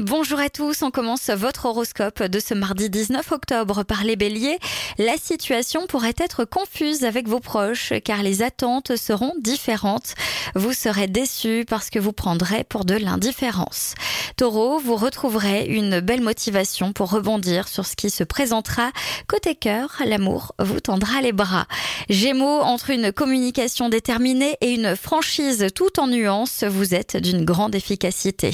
Bonjour à tous, on commence votre horoscope de ce mardi 19 octobre par les béliers. La situation pourrait être confuse avec vos proches car les attentes seront différentes. Vous serez déçus parce que vous prendrez pour de l'indifférence. Taureau, vous retrouverez une belle motivation pour rebondir sur ce qui se présentera. Côté cœur, l'amour vous tendra les bras. Gémeaux, entre une communication déterminée et une franchise tout en nuances, vous êtes d'une grande efficacité.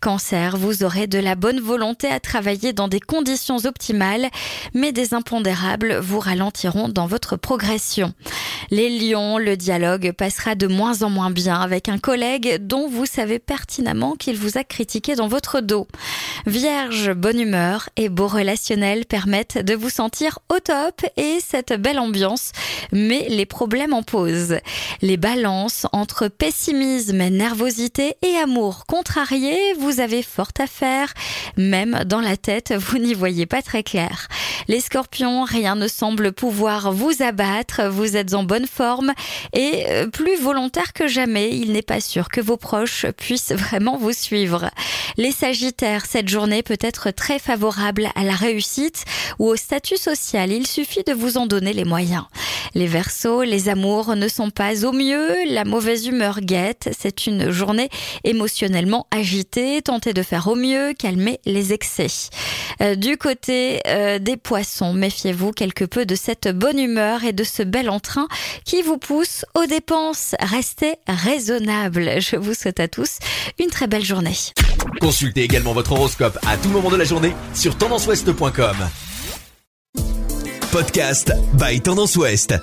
Cancer, vous aurez de la bonne volonté à travailler dans des conditions optimales, mais des impondérables vous ralentiront dans votre progression. Les lions, le dialogue passera de moins en moins bien avec un collègue dont vous savez pertinemment qu'il vous a critiqué dans votre dos. Vierge, bonne humeur et beau relationnel permettent de vous sentir au top et cette belle ambiance mais les problèmes en posent. Les balances entre pessimisme, nervosité et amour contrarié, vous avez fort à faire. Même dans la tête, vous n'y voyez pas très clair. Les scorpions, rien ne semble pouvoir vous abattre, vous êtes en bonne forme et euh, plus volontaire que jamais, il n'est pas sûr que vos proches puissent vraiment vous suivre. Les sagittaires, cette journée peut être très favorable à la réussite ou au statut social, il suffit de vous en donner les moyens. Les Verseaux, les amours ne sont pas au mieux, la mauvaise humeur guette, c'est une journée émotionnellement agitée, tentez de faire au mieux, calmer les excès. Euh, du côté euh, des poissons, méfiez-vous quelque peu de cette bonne humeur et de ce bel entrain qui vous pousse aux dépenses. Restez raisonnable. Je vous souhaite à tous une très belle journée. Consultez également votre horoscope à tout moment de la journée sur tendanceouest.com. Podcast by Tendance Ouest.